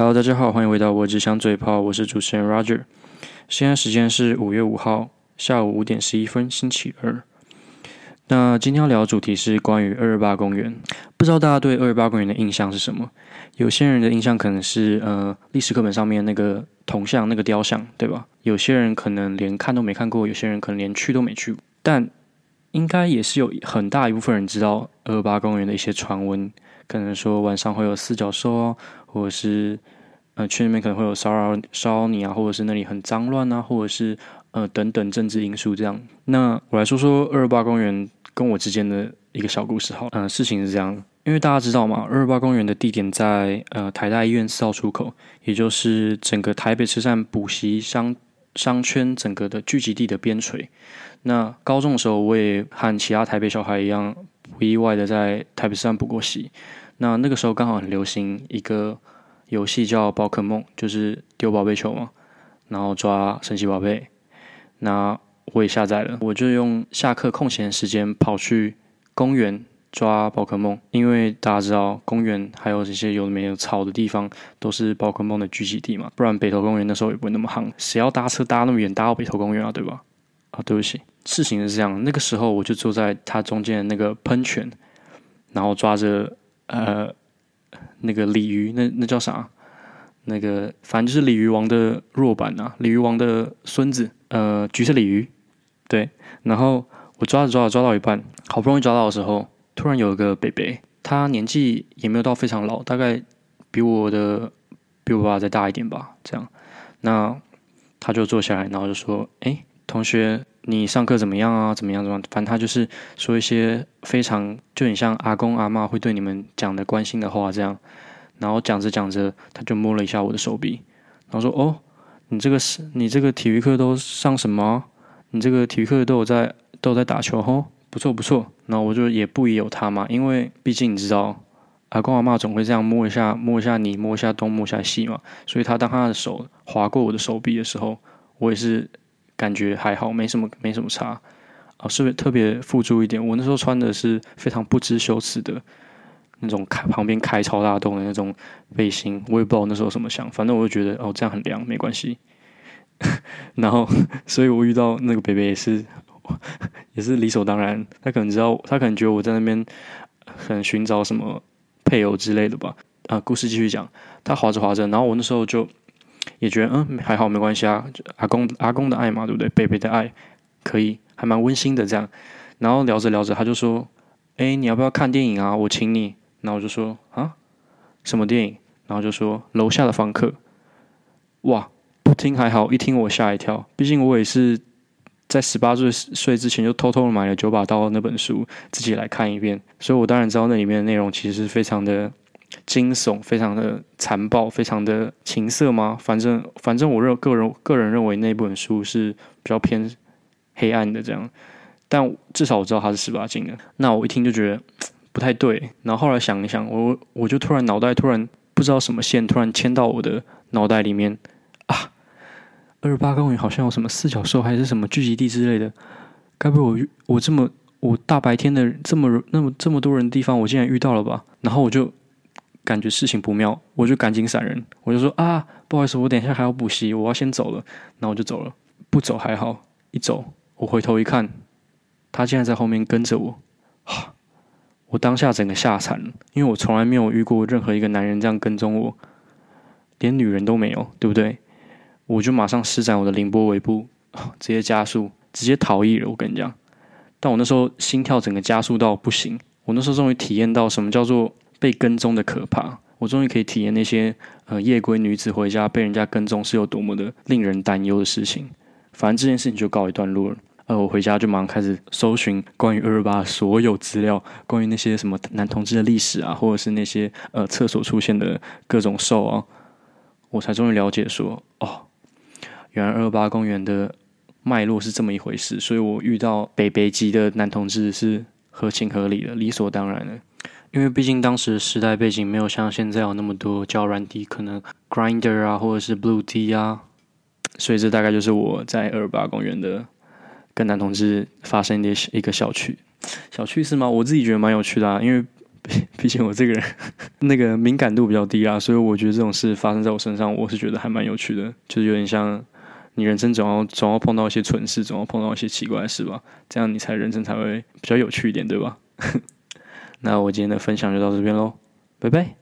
Hello，大家好，欢迎回到我只想嘴炮，我是主持人 Roger。现在时间是五月五号下午五点十一分，星期二。那今天要聊的主题是关于二二八公园。不知道大家对二二八公园的印象是什么？有些人的印象可能是呃历史课本上面那个铜像、那个雕像，对吧？有些人可能连看都没看过，有些人可能连去都没去。但应该也是有很大一部分人知道二二八公园的一些传闻。可能说晚上会有四脚兽啊，或者是呃去那边可能会有骚扰骚扰你啊，或者是那里很脏乱啊，或者是呃等等政治因素这样。那我来说说二二八公园跟我之间的一个小故事好。嗯、事情是这样，因为大家知道嘛，二二八公园的地点在呃台大医院四号出口，也就是整个台北车站补习商商圈整个的聚集地的边陲。那高中的时候，我也和其他台北小孩一样，不意外的在台北车站补过习。那那个时候刚好很流行一个游戏叫宝可梦，就是丢宝贝球嘛，然后抓神奇宝贝。那我也下载了，我就用下课空闲时间跑去公园抓宝可梦，因为大家知道公园还有这些有没有草的地方都是宝可梦的聚集地嘛，不然北投公园那时候也不会那么夯，谁要搭车搭那么远搭到北投公园啊，对吧？啊，对不起，事情是这样，那个时候我就坐在它中间的那个喷泉，然后抓着。呃，那个鲤鱼，那那叫啥？那个反正就是鲤鱼王的弱版啊，鲤鱼王的孙子，呃，橘色鲤鱼，对。然后我抓着抓着抓到一半，好不容易抓到的时候，突然有一个北北，他年纪也没有到非常老，大概比我的比我爸爸再大一点吧，这样。那他就坐下来，然后就说：“哎，同学。”你上课怎么样啊？怎么样？怎么样？反正他就是说一些非常就很像阿公阿妈会对你们讲的关心的话这样。然后讲着讲着，他就摸了一下我的手臂，然后说：“哦，你这个是你这个体育课都上什么？你这个体育课都有在都有在打球哦，不错不错。”然后我就也不疑有他嘛，因为毕竟你知道，阿公阿妈总会这样摸一下摸一下你，摸一下东摸一下西嘛。所以他当他的手划过我的手臂的时候，我也是。感觉还好，没什么，没什么差。啊，是不是特别附注一点？我那时候穿的是非常不知羞耻的那种开旁边开超大洞的那种背心，我也不知道那时候什么想，反正我就觉得哦，这样很凉，没关系。然后，所以我遇到那个北北也是，也是理所当然。他可能知道，他可能觉得我在那边很寻找什么配偶之类的吧。啊，故事继续讲，他滑着滑着，然后我那时候就。也觉得嗯还好没关系啊，阿公阿公的爱嘛，对不对？贝贝的爱可以，还蛮温馨的这样。然后聊着聊着，他就说：“哎，你要不要看电影啊？我请你。”然后我就说：“啊，什么电影？”然后就说：“楼下的房客。”哇，不听还好，一听我吓一跳。毕竟我也是在十八岁岁之前就偷偷买了《九把刀》那本书，自己来看一遍。所以我当然知道那里面的内容其实是非常的。惊悚，非常的残暴，非常的情色吗？反正，反正我认个人个人认为那本书是比较偏黑暗的这样，但至少我知道它是十八禁的。那我一听就觉得不太对，然后后来想一想，我我就突然脑袋突然不知道什么线突然牵到我的脑袋里面啊，二十八公里好像有什么四脚兽还是什么聚集地之类的，该不会我我这么我大白天的这么那么这么多人的地方我竟然遇到了吧？然后我就。感觉事情不妙，我就赶紧闪人。我就说啊，不好意思，我等一下还要补习，我要先走了。然后我就走了。不走还好，一走，我回头一看，他竟然在后面跟着我。哈，我当下整个吓惨了，因为我从来没有遇过任何一个男人这样跟踪我，连女人都没有，对不对？我就马上施展我的凌波微步，直接加速，直接逃逸了。我跟你讲，但我那时候心跳整个加速到不行。我那时候终于体验到什么叫做。被跟踪的可怕，我终于可以体验那些呃夜归女子回家被人家跟踪是有多么的令人担忧的事情。反正这件事情就告一段落了。呃，我回家就马上开始搜寻关于二二八所有资料，关于那些什么男同志的历史啊，或者是那些呃厕所出现的各种兽啊，我才终于了解说，哦，原来二二八公园的脉络是这么一回事。所以我遇到北北级的男同志是合情合理的，理所当然的。因为毕竟当时的时代背景没有像现在有那么多叫软体，可能 Grinder 啊，或者是 Blue T 啊，所以这大概就是我在二八公园的跟男同志发生的一个小趣小趣事吗？我自己觉得蛮有趣的啊，因为毕竟我这个人那个敏感度比较低啊，所以我觉得这种事发生在我身上，我是觉得还蛮有趣的，就是有点像你人生总要总要碰到一些蠢事，总要碰到一些奇怪的事吧，这样你才人生才会比较有趣一点，对吧？那我今天的分享就到这边喽拜拜。